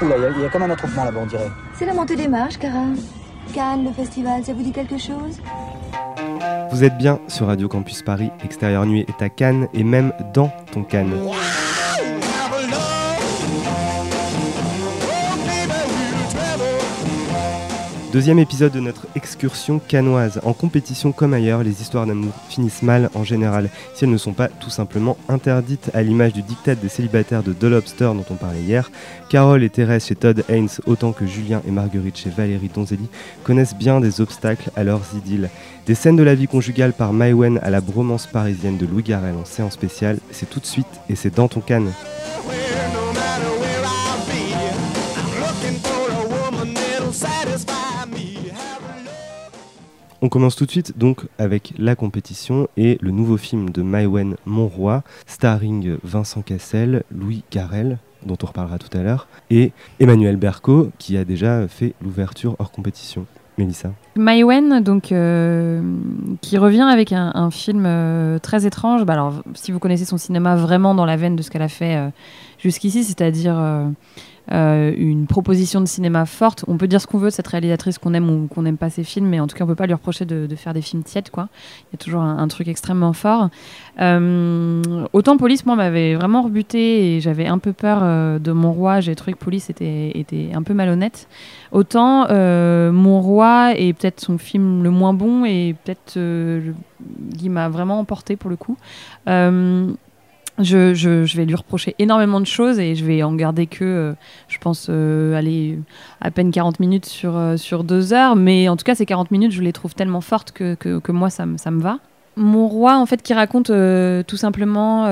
Oula, il y, a comme un attroupement là-bas, on dirait. C'est la montée des marches, Cara. Cannes, le festival, ça vous dit quelque chose? Vous êtes bien sur Radio Campus Paris, Extérieur Nuit est à Cannes et même dans ton Cannes. Deuxième épisode de notre excursion canoise. En compétition comme ailleurs, les histoires d'amour finissent mal en général, si elles ne sont pas tout simplement interdites, à l'image du diktat des célibataires de The Lobster dont on parlait hier. Carole et Thérèse chez Todd Haynes, autant que Julien et Marguerite chez Valérie Donzelli, connaissent bien des obstacles à leurs idylles. Des scènes de la vie conjugale par Maïwen à la bromance parisienne de Louis Garrel en séance spéciale, c'est tout de suite et c'est dans ton canne. On commence tout de suite donc avec la compétition et le nouveau film de Maïwen Monroy, starring Vincent Cassel, Louis Garrel, dont on reparlera tout à l'heure, et Emmanuel Berco, qui a déjà fait l'ouverture hors compétition. Mélissa Maïwen, donc, euh, qui revient avec un, film euh, très étrange. Bah, alors, si vous connaissez son cinéma vraiment dans la veine de ce qu'elle a fait euh, jusqu'ici, c'est-à-dire euh, une proposition de cinéma forte. On peut dire ce qu'on veut de cette réalisatrice, qu'on aime ou qu'on n'aime pas ses films, mais en tout cas, on peut pas lui reprocher de, faire des films tièdes. Quoi. Il y a toujours un, truc extrêmement fort. Euh, autant Police, moi, m'avait vraiment rebuté et j'avais un peu peur euh, de Mon Roi. J'ai trouvé que Police était, était un peu malhonnête. Autant Mon Roi est peut-être son film le moins bon et peut-être qui m'a vraiment emporté pour le coup. Je, vais lui reprocher énormément de choses et je vais en garder que, euh, je pense, euh, aller à peine 40 minutes sur, euh, sur deux heures. Mais en tout cas, ces 40 minutes, je les trouve tellement fortes que, que, moi, ça, ça me va. Mon roi, en fait, qui raconte tout simplement,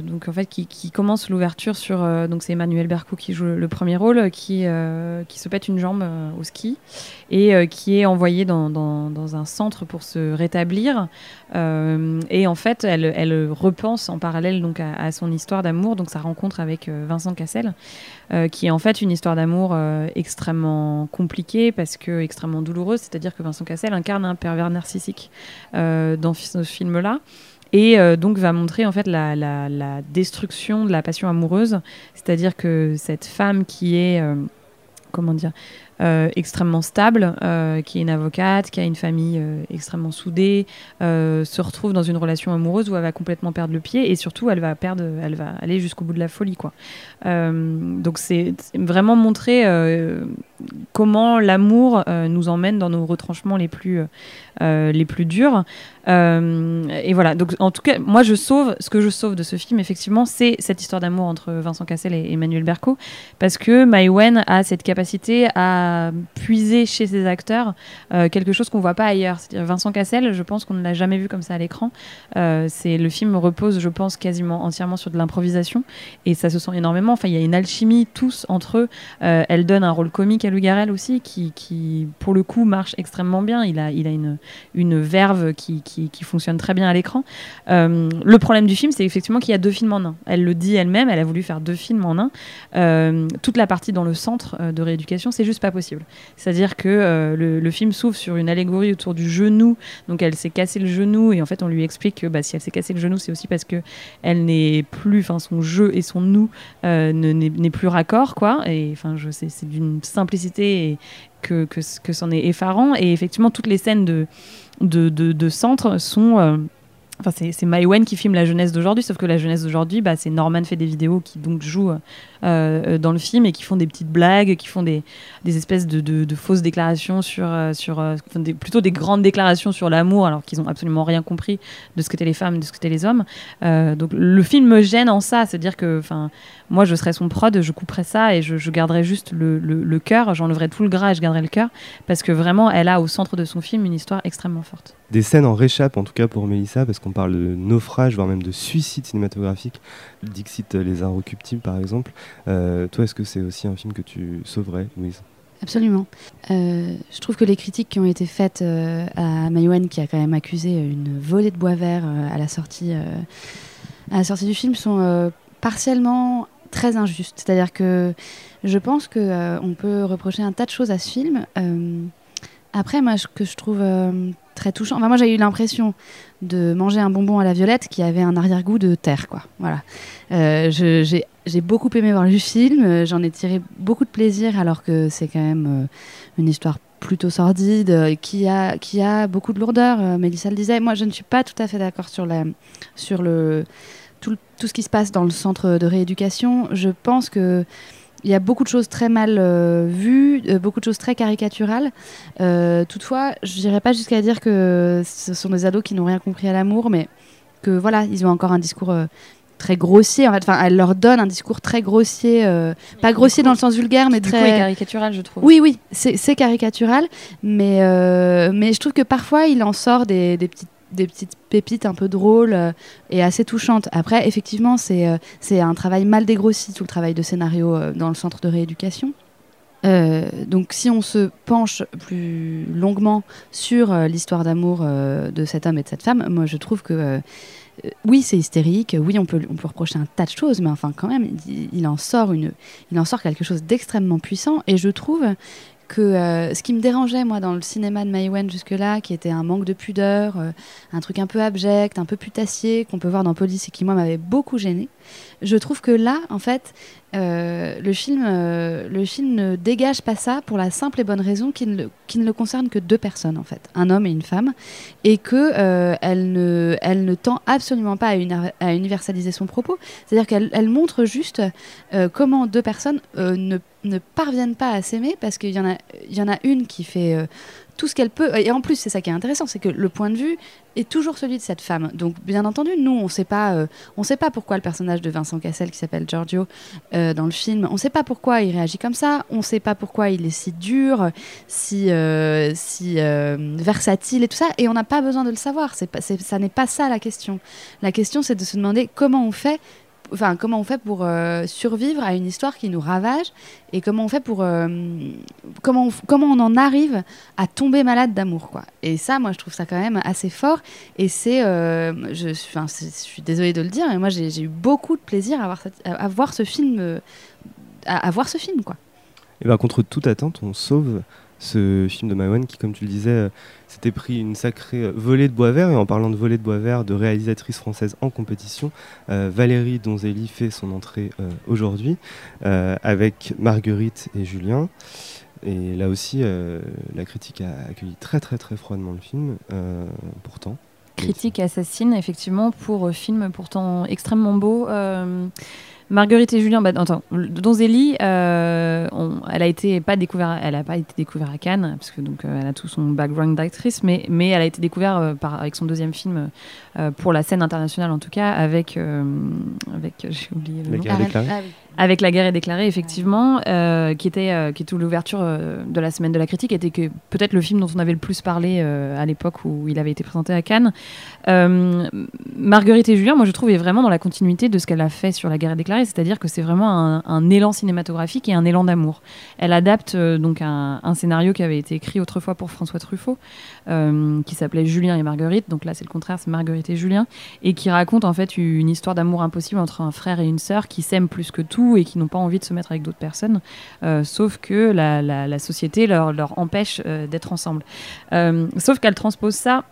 donc en fait, qui, commence l'ouverture sur, donc c'est Emmanuel Berco qui joue le premier rôle, qui, qui se pète une jambe au ski et qui est envoyé dans, un centre pour se rétablir. et en fait, elle, repense en parallèle donc à, son histoire d'amour, donc sa rencontre avec Vincent Cassel. Euh, qui est en fait une histoire d'amour euh, extrêmement compliquée parce que extrêmement douloureuse. C'est-à-dire que Vincent Cassel incarne un pervers narcissique euh, dans ce film-là et donc va montrer en fait la, destruction de la passion amoureuse, c'est-à-dire que cette femme qui est comment dire euh, extrêmement stable, euh, qui est une avocate, qui a une famille euh, extrêmement soudée, se retrouve dans une relation amoureuse où elle va complètement perdre le pied et surtout elle va perdre, elle va aller jusqu'au bout de la folie quoi. donc c'est vraiment montrer comment l'amour nous emmène dans nos retranchements les plus les plus durs. et voilà, donc en tout cas, moi je sauve, ce que je sauve de ce film, effectivement, c'est cette histoire d'amour entre Vincent Cassel et Emmanuel Berco, parce que Maïwen a cette capacité à puiser chez ses acteurs euh, quelque chose qu'on voit pas ailleurs. C'est-à-dire Vincent Cassel, je pense qu'on ne l'a jamais vu comme ça à l'écran. Euh, c'est le film repose, je pense, quasiment entièrement sur de l'improvisation et ça se sent énormément. Enfin, il y a une alchimie tous entre eux. Euh, elle donne un rôle comique à Louis Garrel aussi, qui, qui, pour le coup marche extrêmement bien. Il a, il a une, une verve qui, qui, qui fonctionne très bien à l'écran. le problème du film, c'est effectivement qu'il y a deux films en un. Elle le dit elle-même, elle a voulu faire deux films en un. toute la partie dans le centre de rééducation, c'est juste pas possible c'est-à-dire que euh, le, film s'ouvre sur une allégorie autour du genou. Donc elle s'est cassé le genou et en fait on lui explique que bah, si elle s'est cassé le genou, c'est aussi parce que elle n'est plus, enfin son jeu et son nous euh, n'est plus raccord quoi. Et enfin je sais, c'est d'une simplicité et que, que, que c'en est effarant. Et effectivement toutes les scènes de de, de, centre sont euh, Enfin, c'est Maïwen qui filme la jeunesse d'aujourd'hui, sauf que la jeunesse d'aujourd'hui, bah, c'est Norman fait des vidéos qui donc jouent euh, dans le film et qui font des petites blagues, qui font des, espèces de, fausses déclarations sur, euh, sur euh, plutôt des grandes déclarations sur l'amour, alors qu'ils n'ont absolument rien compris de ce qu'étaient les femmes, de ce qu'étaient les hommes. donc le film me gêne en ça, c'est-à-dire que, moi je serais son prod, je couperais ça et je, garderais juste le cœur, j'enlèverais tout le gras et je garderais le cœur, parce que vraiment, elle a au centre de son film une histoire extrêmement forte. Des scènes en réchappe, en tout cas pour Mélissa, parce qu'on parle de naufrage, voire même de suicide cinématographique. Dixit Les Inrecuptibles, par exemple. Euh, toi, est-ce que c'est aussi un film que tu sauverais, Louise? Absolument. Euh, je trouve que les critiques qui ont été faites euh, à Maïwen, qui a quand même accusé une volée de bois vert à, la sortie, à la sortie du film, sont partiellement très injustes. C'est-à-dire que je pense qu'on peut reprocher un tas de choses à ce film. après, moi, ce que je trouve très touchant. Enfin, moi, j'ai eu l'impression de manger un bonbon à la violette qui avait un arrière-goût de terre, quoi. Voilà. Euh, j'ai beaucoup aimé voir le film. J'en ai tiré beaucoup de plaisir, alors que c'est quand même euh, une histoire plutôt sordide, euh, qui a qui a beaucoup de lourdeur. Mélissa le disait. Moi, je ne suis pas tout à fait d'accord sur la sur le tout, tout ce qui se passe dans le centre de rééducation. Je pense que il y a beaucoup de choses très mal euh, vues, euh, beaucoup de choses très caricaturales. Euh, toutefois, je n'irai pas jusqu'à dire que ce sont des ados qui n'ont rien compris à l'amour, mais que voilà, ils ont encore un discours très grossier. En fait, enfin, elle leur donne un discours très grossier, pas grossier dans le sens vulgaire, mais coup, très est caricatural, je trouve. oui, oui, c'est caricatural, mais, mais je trouve que parfois il en sort des, des petites des petites pépites un peu drôles euh, et assez touchantes. Après, effectivement, c'est euh, c'est un travail mal dégrossi, tout le travail de scénario euh, dans le centre de rééducation. Donc si on se penche plus longuement sur l'histoire d'amour de cet homme et de cette femme, moi je trouve que oui c'est hystérique, oui on peut, on peut reprocher un tas de choses, mais enfin quand même il en sort une, il en sort quelque chose d'extrêmement puissant et je trouve que euh, ce qui me dérangeait moi dans le cinéma de Mai Wen jusque-là, qui était un manque de pudeur, euh, un truc un peu abject, un peu putassier qu'on peut voir dans Police et qui moi m'avait beaucoup gêné, je trouve que là en fait euh, le film euh, le film ne dégage pas ça pour la simple et bonne raison qu'il ne, ne le concerne que deux personnes en fait, un homme et une femme, et que euh, elle ne elle ne tend absolument pas à, à universaliser son propos, c'est-à-dire qu'elle elle montre juste comment deux personnes ne, ne parviennent pas à s'aimer parce qu'il y, en a- il y en a une qui fait tout ce qu'elle peut. Et en plus, c'est ça qui est intéressant, c'est que le point de vue est toujours celui de cette femme. Donc, bien entendu, nous, on sait pas, euh, sait pas pourquoi le personnage de Vincent Cassel, qui s'appelle Giorgio, euh, dans le film, on sait pas pourquoi il réagit comme ça, on sait pas pourquoi il est si dur, si, euh, si versatile et tout ça, et on n'a pas besoin de le savoir. Ça n'est pas ça la question. La question, c'est de se demander comment on fait enfin comment on fait pour euh, survivre à une histoire qui nous ravage et comment on fait pour euh, comment on, comment on en arrive à tomber malade d'amour quoi. Et ça moi je trouve ça quand même assez fort et c'est euh, je suis désolée de le dire mais moi j'ai eu beaucoup de plaisir à voir, à, voir ce film à, à voir ce film quoi. Et ben, contre toute attente, on sauve ce film de Maïwan qui, comme tu le disais, euh, s'était pris une sacrée euh, volée de bois vert. Et en parlant de volée de bois vert, de réalisatrice française en compétition, euh, Valérie Donzelli fait son entrée aujourd'hui avec Marguerite et Julien. Et là aussi, la critique a accueilli très très très froidement le film, pourtant. Critique assassine, effectivement, pour euh, film pourtant extrêmement beau. Marguerite et Julien, bah, attends, le- Donzelli, euh, on- elle a été pas découvert, elle a pas été découverte à Cannes parce que donc euh, elle a tout son background d'actrice, mais mais elle a été découverte euh, par avec son deuxième film euh, pour la scène internationale en tout cas avec euh, avec j'ai oublié le nom. Ah. Avec la guerre est déclarée, effectivement, euh, qui était euh, qui était l'ouverture euh, de la semaine de la critique, était que peut-être le film dont on avait le plus parlé à l'époque où il avait été présenté à Cannes. Marguerite et Julien, moi je trouve est vraiment dans la continuité de ce qu'elle a fait sur la guerre est déclarée, c'est-à-dire que c'est vraiment un, un élan cinématographique et un élan d'amour. Elle adapte donc un, un scénario qui avait été écrit autrefois pour François Truffaut, euh, qui s'appelait Julien et Marguerite. Donc là c'est le contraire, c'est Marguerite et Julien, et qui raconte en fait une histoire d'amour impossible entre un frère et une sœur qui s'aiment plus que tout et qui n'ont pas envie de se mettre avec d'autres personnes, euh, sauf que la, société leur, empêche euh, d'être ensemble. Sauf qu'elle transpose ça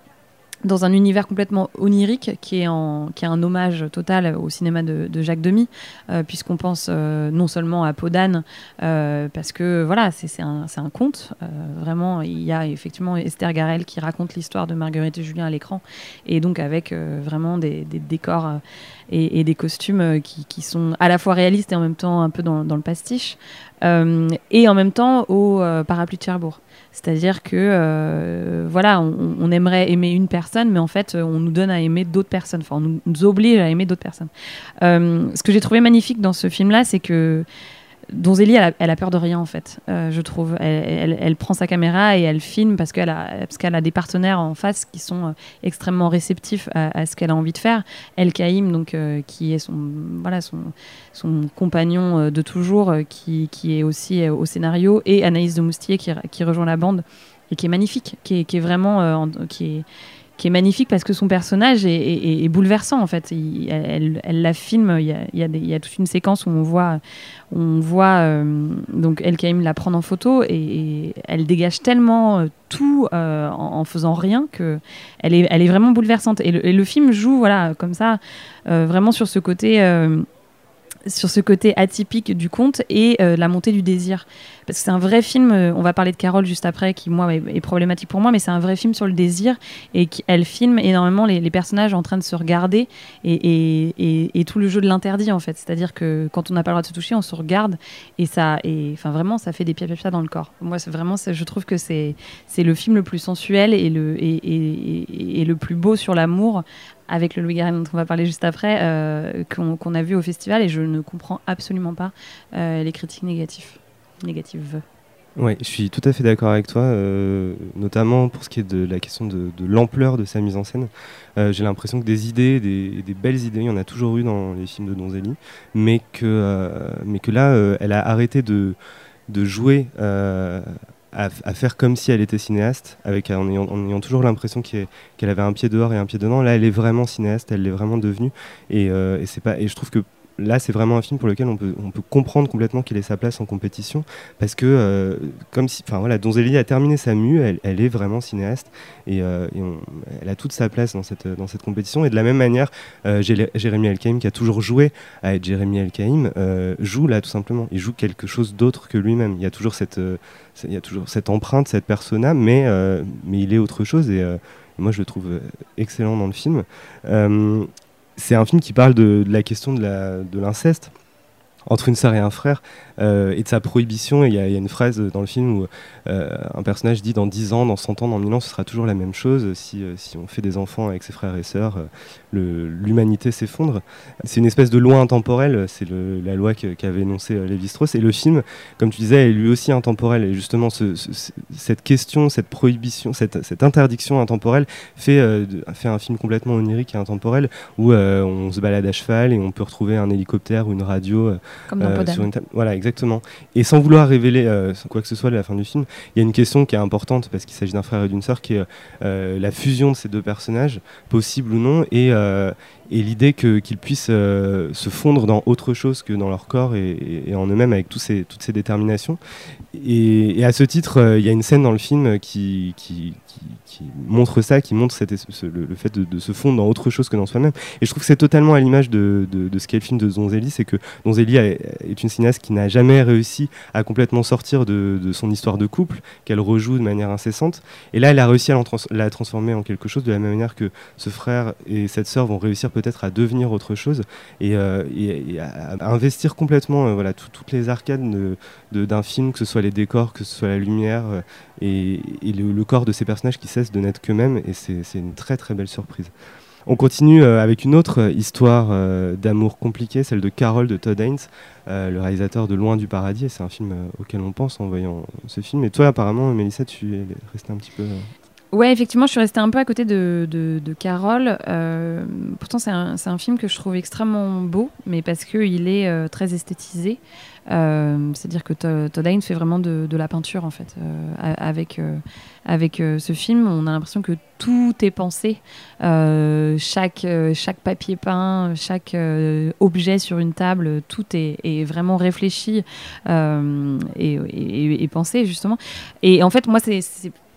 dans un univers complètement onirique qui est, un hommage total au cinéma de, Jacques Demy, euh, puisqu'on pense euh, non seulement à Podane, euh, parce que voilà, c'est un, conte. vraiment, il y a effectivement Esther Garel qui raconte l'histoire de Marguerite et Julien à l'écran, et donc avec vraiment des, décors et, des costumes qui, sont à la fois réalistes et en même temps un peu dans, le pastiche, et en même temps au euh, parapluie de Cherbourg. C'est-à-dire que euh, voilà, on, aimerait aimer une personne, mais en fait, euh, on nous donne à aimer d'autres personnes. Enfin, on nous, oblige à aimer d'autres personnes. Euh, ce que j'ai trouvé magnifique dans ce film-là, c'est que Donzelli, elle a, elle a peur de rien en fait, euh, je trouve. Elle, prend sa caméra et elle filme parce qu'elle a, a des partenaires en face qui sont euh, extrêmement réceptifs à, ce qu'elle a envie de faire. El Kaïm, donc, euh, qui est son, voilà, son, compagnon de toujours, qui, qui est aussi au scénario, et Anaïs de Moustier qui, qui rejoint la bande et qui est magnifique, qui est, qui est vraiment, en- qui est qui est magnifique parce que son personnage est, bouleversant en fait. elle, la filme, il y, a, il, y a toute une séquence où on voit, on voit euh, El la prendre en photo et, elle dégage tellement euh, tout euh, en, faisant rien que elle est, elle est vraiment bouleversante. Et le, et le film joue voilà comme ça vraiment sur ce côté sur ce côté atypique du conte et euh, la montée du désir. Parce que c'est un vrai film, euh, on va parler de Carole juste après, qui moi est, problématique pour moi, mais c'est un vrai film sur le désir et qu'elle filme énormément les, personnages en train de se regarder et, tout le jeu de l'interdit en fait. C'est-à-dire que quand on n'a pas le droit de se toucher, on se regarde et ça, et enfin vraiment, ça fait des pia dans le corps. Moi, c'est vraiment, je trouve que c'est le film le plus sensuel et le, et, le plus beau sur l'amour avec le Louis Garren dont on va parler juste après, euh, qu'on a vu au festival et je ne comprends absolument pas euh, les critiques négatives. négatives. Oui, je suis tout à fait d'accord avec toi, euh, notamment pour ce qui est de la question de, l'ampleur de sa mise en scène. J'ai l'impression que des idées, des, belles idées, il y en a toujours eu dans les films de Donzelli, mais que, mais que là, elle a arrêté de, de jouer à, faire comme si elle était cinéaste, avec, en, ayant, toujours l'impression qu'elle avait un pied dehors et un pied dedans. Là, elle est vraiment cinéaste, elle l'est vraiment devenue. Et, euh, et, pas, et je trouve que là, c'est vraiment un film pour lequel on peut, on peut comprendre complètement qu'il ait sa place en compétition, parce que, euh, comme si, enfin voilà, Donzelli a terminé sa mue, elle, est vraiment cinéaste, et, euh, elle a toute sa place dans cette, dans cette compétition. Et de la même manière, euh, Jérémy Elkaïm, qui a toujours joué à être Jérémy Elkaïm, joue là tout simplement. Il joue quelque chose d'autre que lui-même. Il y a toujours cette, il y a toujours cette empreinte, cette persona, mais, mais il est autre chose, et moi je le trouve excellent dans le film c'est un film qui parle de, la question de l'inceste entre une sœur et un frère euh, et de sa prohibition. Il y, a une phrase dans le film où euh, un personnage dit dans 10 ans, dans 100 ans, dans 1000 ans, ce sera toujours la même chose. Si, euh, si on fait des enfants avec ses frères et sœurs, l'humanité s'effondre. C'est une espèce de loi intemporelle, c'est la loi qu'avait énoncée Lévi-Strauss. Et le film, comme tu disais, est lui aussi intemporel. Et justement, cette question, cette prohibition, cette, interdiction intemporelle fait un film complètement onirique et intemporel où on se balade à cheval et on peut retrouver un hélicoptère ou une radio Comme dans sur une Voilà, exactement. Et sans vouloir révéler euh, quoi que ce soit à la fin du film, il y a une question qui est importante parce qu'il s'agit d'un frère et d'une sœur qui est euh, la fusion de ces deux personnages, possible ou non, et, euh, et l'idée qu'ils puissent se fondre dans autre chose que dans leur corps et, en eux-mêmes avec tous ces, toutes ces déterminations. Et, à ce titre, il y a une scène dans le film qui, qui, qui montre ça, qui montre le, fait de, se fondre dans autre chose que dans soi-même. Et je trouve que c'est totalement à l'image de, ce qu'est le film de Donzelli, c'est que Donzelli est une cinéaste qui n'a jamais réussi à complètement sortir de, son histoire de couple, qu'elle rejoue de manière incessante. Et là, elle a réussi à la transformer en quelque chose de la même manière que ce frère et cette sœur vont réussir peut-être à devenir autre chose et, euh, à, investir complètement euh, voilà, toutes les arcades d'un film, que ce soit les décors, que ce soit la lumière euh, et, le, corps de ces personnages qui cessent de n'être qu'eux-mêmes. Et c'est une très très belle surprise. On continue euh, avec une autre histoire euh, d'amour compliquée, celle de Carole de Todd Haynes, euh, le réalisateur de Loin du paradis. C'est un film auquel on pense en voyant ce film. Et toi, apparemment, Mélissa, tu es restée un petit peu. Ouais, effectivement, je suis restée un peu à côté de, de, Carole. pourtant, c'est un, un, film que je trouve extrêmement beau, mais parce qu'il est très esthétisé. Euh, c'est-à-dire que Todd Haynes fait vraiment de, la peinture en fait. Euh, avec euh, avec ce film, on a l'impression que tout est pensé. chaque chaque papier peint, chaque objet sur une table, tout est, vraiment réfléchi et, et, pensé justement. Et en fait, moi, c'est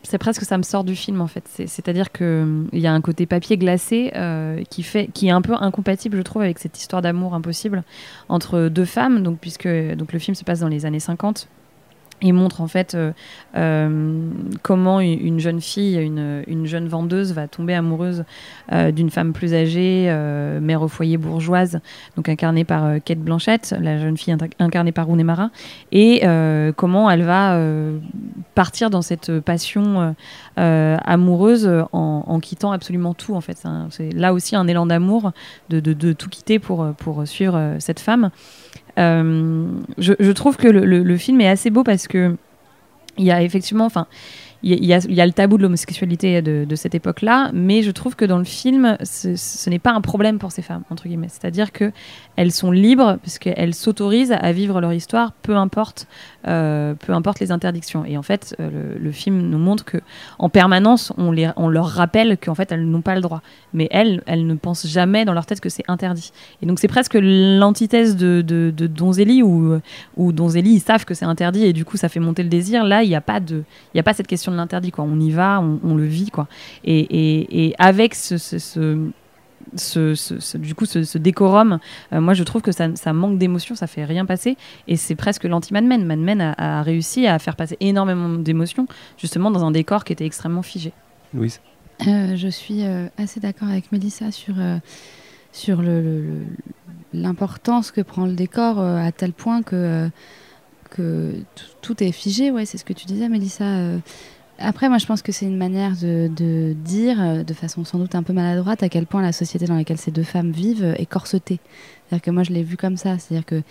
c'est presque ça me sort du film en fait. C'est-à-dire qu'il hum, il y a un côté papier glacé euh, qui, fait, qui est un peu incompatible, je trouve, avec cette histoire d'amour impossible entre deux femmes. Donc, puisque donc, le film se passe dans les années 50 il montre en fait euh, euh, comment une jeune fille, une, une, jeune vendeuse va tomber amoureuse euh, d'une femme plus âgée, mère au foyer bourgeoise, donc incarnée par Kate Blanchett, la jeune fille incarnée par Rooney Mara, et comment elle va partir dans cette passion amoureuse en, en, quittant absolument tout en fait. C'est là aussi un élan d'amour de, de, de, tout quitter pour, pour suivre cette femme. Euh, je, trouve que le, film est assez beau parce que il y a effectivement, enfin, il y, a, le tabou de l'homosexualité de, cette époque-là, mais je trouve que dans le film, ce, n'est pas un problème pour ces femmes, entre guillemets. C'est-à-dire que elles sont libres puisqu'elles s'autorisent à vivre leur histoire, peu importe, euh, peu importe les interdictions. Et en fait, euh, le, film nous montre que en permanence, on, les, on leur rappelle qu'en fait, elles n'ont pas le droit. Mais elles, elles ne pensent jamais dans leur tête que c'est interdit. Et donc, c'est presque l'antithèse de, de, de Donzelli, où, où Donzelli, ils savent que c'est interdit et du coup, ça fait monter le désir. Là, il n'y a, a pas cette question de l'interdit. Quoi. On y va, on, on, le vit. Quoi. Et, et, et avec ce, ce, ce ce, ce, du coup, ce, ce décorum, euh, moi je trouve que ça, ça manque d'émotion, ça fait rien passer. Et c'est presque l'anti-Mad Men. Mad Men a, a, réussi à faire passer énormément d'émotions, justement dans un décor qui était extrêmement figé. Louise euh, Je suis euh, assez d'accord avec Mélissa sur, euh, sur l'importance le, le, que prend le décor à tel point que, que tout est figé. Ouais, c'est ce que tu disais, Mélissa après, moi, je pense que c'est une manière de, dire, euh, de façon sans doute un peu maladroite, à quel point la société dans laquelle ces deux femmes vivent est corsetée. C'est-à-dire que moi, je l'ai vu comme ça. C'est-à-dire que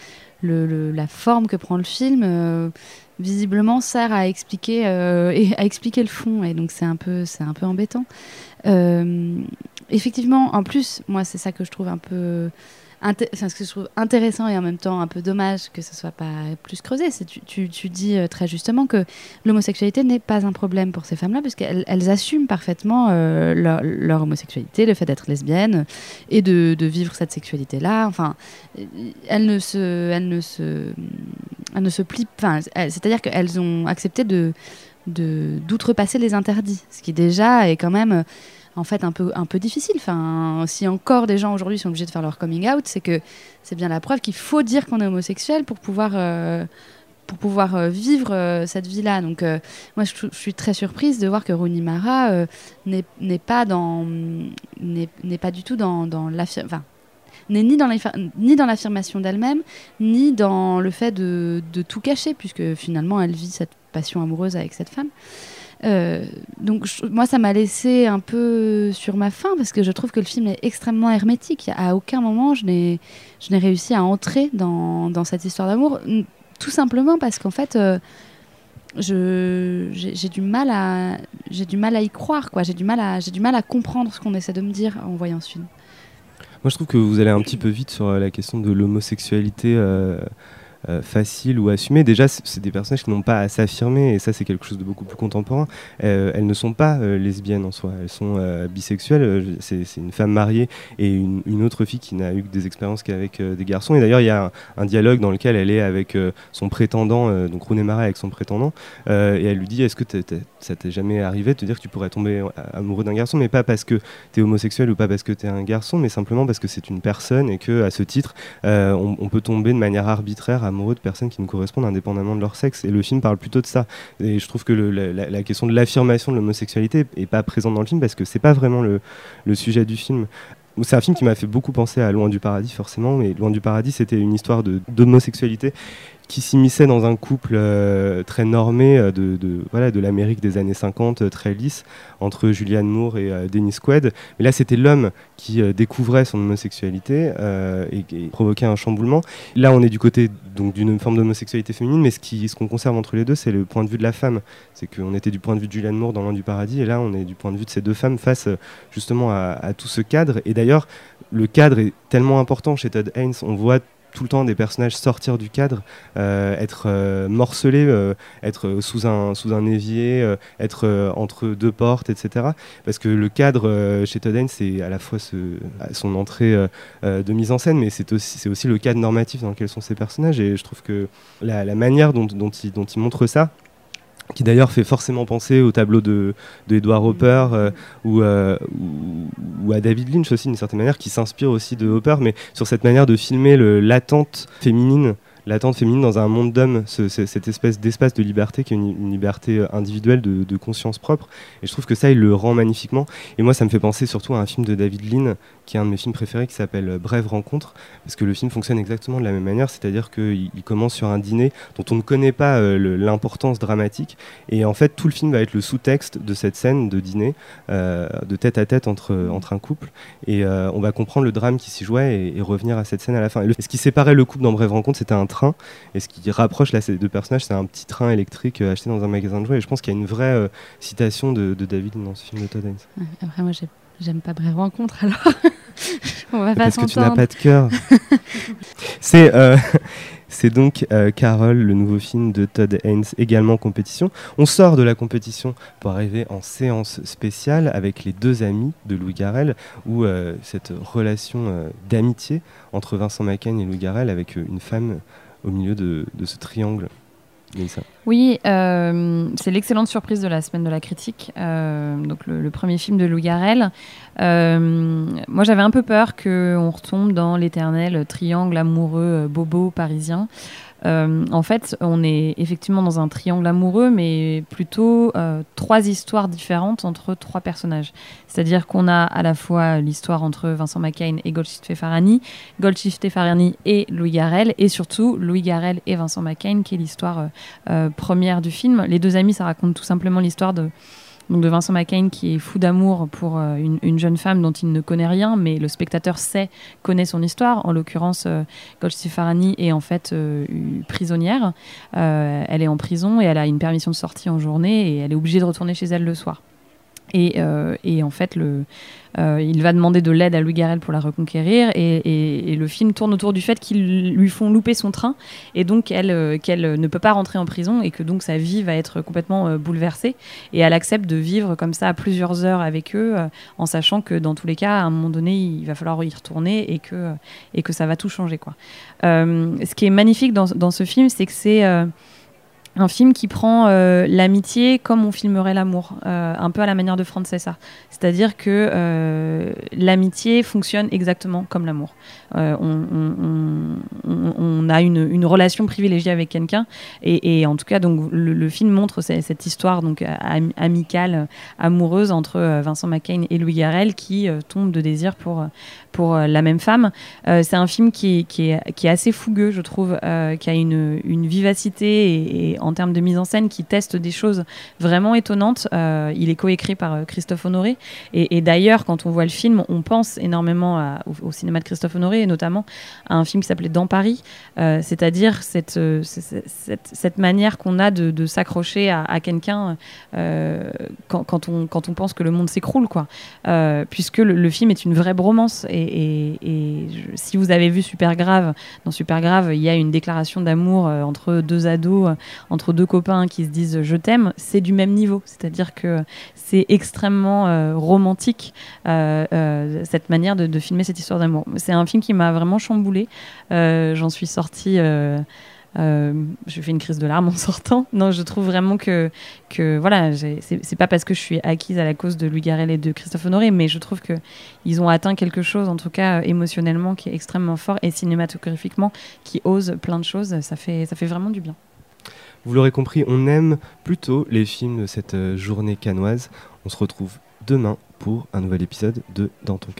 la forme que prend le film, euh, visiblement, sert à expliquer, euh, et à expliquer le fond. Et donc, c'est un peu, c'est un peu embêtant. Effectivement, en plus, moi, c'est ça que je trouve un peu ce que je trouve intéressant et en même temps un peu dommage que ce soit pas plus creusé, c'est tu, dis euh, très justement que l'homosexualité n'est pas un problème pour ces femmes-là, parce qu'elles elles assument parfaitement euh, leur, homosexualité, le fait d'être lesbienne et de, vivre cette sexualité-là. Enfin, elles ne se, plient, enfin, c'est-à-dire qu'elles ont accepté d'outrepasser les interdits, ce qui déjà est quand même en fait un peu, un peu difficile. Enfin, si encore des gens aujourd'hui sont obligés de faire leur coming out, c'est que c'est bien la preuve qu'il faut dire qu'on est homosexuel pour pouvoir, euh, pour pouvoir euh, vivre euh, cette vie-là. Donc, moi, je, suis très surprise de voir que Rooney Mara n'est pas pas du tout dans, dans l'affirmation. N'est ni dans l'affirmation d'elle-même, ni dans le fait de, tout cacher, puisque finalement elle vit cette passion amoureuse avec cette femme. Euh, donc moi, ça m'a laissé un peu sur ma faim parce que je trouve que le film est extrêmement hermétique. À aucun moment, je n'ai réussi à entrer dans, dans cette histoire d'amour, tout simplement parce qu'en fait, euh, j'ai du mal à j'ai du mal à y croire, quoi. J'ai du mal à j'ai du mal à comprendre ce qu'on essaie de me dire en voyant ce film. Moi, je trouve que vous allez un petit peu vite sur la question de l'homosexualité. Euh euh, facile ou assumé. Déjà, c'est des personnages qui n'ont pas à s'affirmer, et ça, c'est quelque chose de beaucoup plus contemporain. Euh, elles ne sont pas euh, lesbiennes en soi, elles sont euh, bisexuelles. C'est une femme mariée et une, autre fille qui n'a eu que des expériences qu'avec des garçons. Et d'ailleurs, il y a un, dialogue dans lequel elle est avec son prétendant, donc Rooney Mara avec son prétendant, et elle lui dit Est-ce que ça t'est jamais arrivé de te dire que tu pourrais tomber amoureux d'un garçon, mais pas parce que tu es homosexuel ou pas parce que tu es un garçon, mais simplement parce que c'est une personne et que, à ce titre, on, on peut tomber de manière arbitraire amoureux de personnes qui nous correspondent indépendamment de leur sexe. Et le film parle plutôt de ça. Et je trouve que la, question de l'affirmation de l'homosexualité est pas présente dans le film parce que c'est pas vraiment le, le sujet du film c'est un film qui m'a fait beaucoup penser à Loin du paradis forcément mais Loin du paradis c'était une histoire d'homosexualité qui s'immisçait dans un couple euh, très normé euh, de, voilà, de l'Amérique des années 50, euh, très lisse, entre Julianne Moore et euh, Dennis Quaid. Mais là, c'était l'homme qui découvrait son homosexualité et, provoquait un chamboulement. Là, on est du côté d'une forme d'homosexualité féminine, mais ce qu'on ce qu'on conserve entre les deux, c'est le point de vue de la femme. C'est qu'on était du point de vue de Julianne Moore dans L'An du Paradis, et là, on est du point de vue de ces deux femmes face justement à, à tout ce cadre. Et d'ailleurs, le cadre est tellement important chez Todd Haynes. On voit tout le temps des personnages sortir du cadre, euh, être euh, morcelés, euh, être sous un, sous un évier, être entre deux portes, etc. Parce que le cadre chez Todd c'est à la fois son entrée de mise en scène, mais c'est aussi, aussi le cadre normatif dans lequel sont ces personnages. Et je trouve que la, manière dont, dont, dont il montre ça, qui d'ailleurs fait forcément penser au tableau de, Edward Hopper euh, euh, ou, ou, à David Lynch aussi d'une certaine manière qui s'inspire aussi de Hopper mais sur cette manière de filmer l'attente féminine l'attente féminine dans un monde d'hommes, ce, cette espèce d'espace de liberté qui est une, liberté euh, individuelle, de, conscience propre. Et je trouve que ça, il le rend magnifiquement. Et moi, ça me fait penser surtout à un film de David Lean, qui est un de mes films préférés, qui s'appelle euh, Brève rencontre, parce que le film fonctionne exactement de la même manière, c'est-à-dire qu'il il commence sur un dîner dont on ne connaît pas euh, l'importance dramatique, et en fait, tout le film va être le sous-texte de cette scène de dîner, de tête à tête entre, entre un couple, et on va comprendre le drame qui s'y jouait et, revenir à cette scène à la fin. Ce qui séparait le couple dans Brève rencontre, c'était un train. Et ce qui rapproche là, ces deux personnages, c'est un petit train électrique acheté dans un magasin de jouets. Et je pense qu'il y a une vraie citation de, David dans ce film de Todd Haynes. après, moi, j'aime pas Brève Rencontre alors. On va pas Parce que tu n'as pas de cœur. c'est. C'est donc euh, Carol, le nouveau film de Todd Haynes, également en compétition. On sort de la compétition pour arriver en séance spéciale avec les deux amis de Louis Garrel, où euh, cette relation euh, d'amitié entre Vincent Macaigne et Louis Garrel avec une femme au milieu de ce triangle oui, euh, c'est l'excellente surprise de la semaine de la critique. Euh, donc le, premier film de Louis Garrel. Euh, moi, j'avais un peu peur qu'on retombe dans l'éternel triangle amoureux bobo parisien. Euh, en fait, on est effectivement dans un triangle amoureux, mais plutôt euh, trois histoires différentes entre trois personnages. C'est-à-dire qu'on a à la fois l'histoire entre Vincent McCain et Goldshifteh Farani, Goldshifteh Farani et Louis Garrel, et surtout Louis Garrel et Vincent McCain, qui est l'histoire euh, première du film. Les deux amis, ça raconte tout simplement l'histoire de de Vincent McCain qui est fou d'amour pour euh, une, jeune femme dont il ne connaît rien, mais le spectateur sait, connaît son histoire. En l'occurrence, euh, Farani est en fait euh, prisonnière. Euh, elle est en prison et elle a une permission de sortie en journée et elle est obligée de retourner chez elle le soir. Et, et en fait, euh, il va demander de l'aide à Louis Garrel pour la reconquérir. Et, le film tourne autour du fait qu'ils lui font louper son train. Et donc euh, qu'elle ne peut pas rentrer en prison et que donc sa vie va être complètement euh, bouleversée. Et elle accepte de vivre comme ça à plusieurs heures avec eux en sachant que dans tous les cas à un moment donné il va falloir y retourner et que, ça va tout changer ce qui est magnifique dans ce film c'est que c'est un film qui prend euh, l'amitié comme on filmerait l'amour, euh, un peu à la manière de Francesa. C'est-à-dire que euh, l'amitié fonctionne exactement comme l'amour. On, a une, relation privilégiée avec quelqu'un, et, en tout cas, donc le, film montre cette, histoire donc amicale, amoureuse entre Vincent McCain et Louis Garrel qui tombe de désir pour pour la même femme. C'est un film qui, est, assez fougueux, je trouve, qui a une, vivacité et en termes de mise en scène qui teste des choses vraiment étonnantes. Euh, il est coécrit par euh, Christophe Honoré. Et, d'ailleurs, quand on voit le film, on pense énormément au, cinéma de Christophe Honoré, et notamment à un film qui s'appelait Dans Paris, euh, c'est-à-dire cette, manière qu'on a de, s'accrocher à, quelqu'un quand, on, pense que le monde s'écroule, quoi. puisque le, film est une vraie bromance. Et, si vous avez vu Super Grave, dans Super Grave, il y a une déclaration d'amour entre deux ados entre deux copains qui se disent je t'aime, c'est du même niveau. C'est-à-dire que c'est extrêmement euh, romantique euh, euh, cette manière de, filmer cette histoire d'amour. C'est un film qui m'a vraiment chamboulé. J'en suis sortie. Euh, je fais une crise de larmes en sortant. Non, je trouve vraiment que, que voilà, c'est pas parce que je suis acquise à la cause de Louis Garrel et de Christophe Honoré, mais je trouve que ils ont atteint quelque chose, en tout cas émotionnellement, qui est extrêmement fort et cinématographiquement, qui ose plein de choses. Ça fait, ça fait vraiment du bien. Vous l'aurez compris, on aime plutôt les films de cette euh, journée canoise. On se retrouve demain pour un nouvel épisode de Dans ton.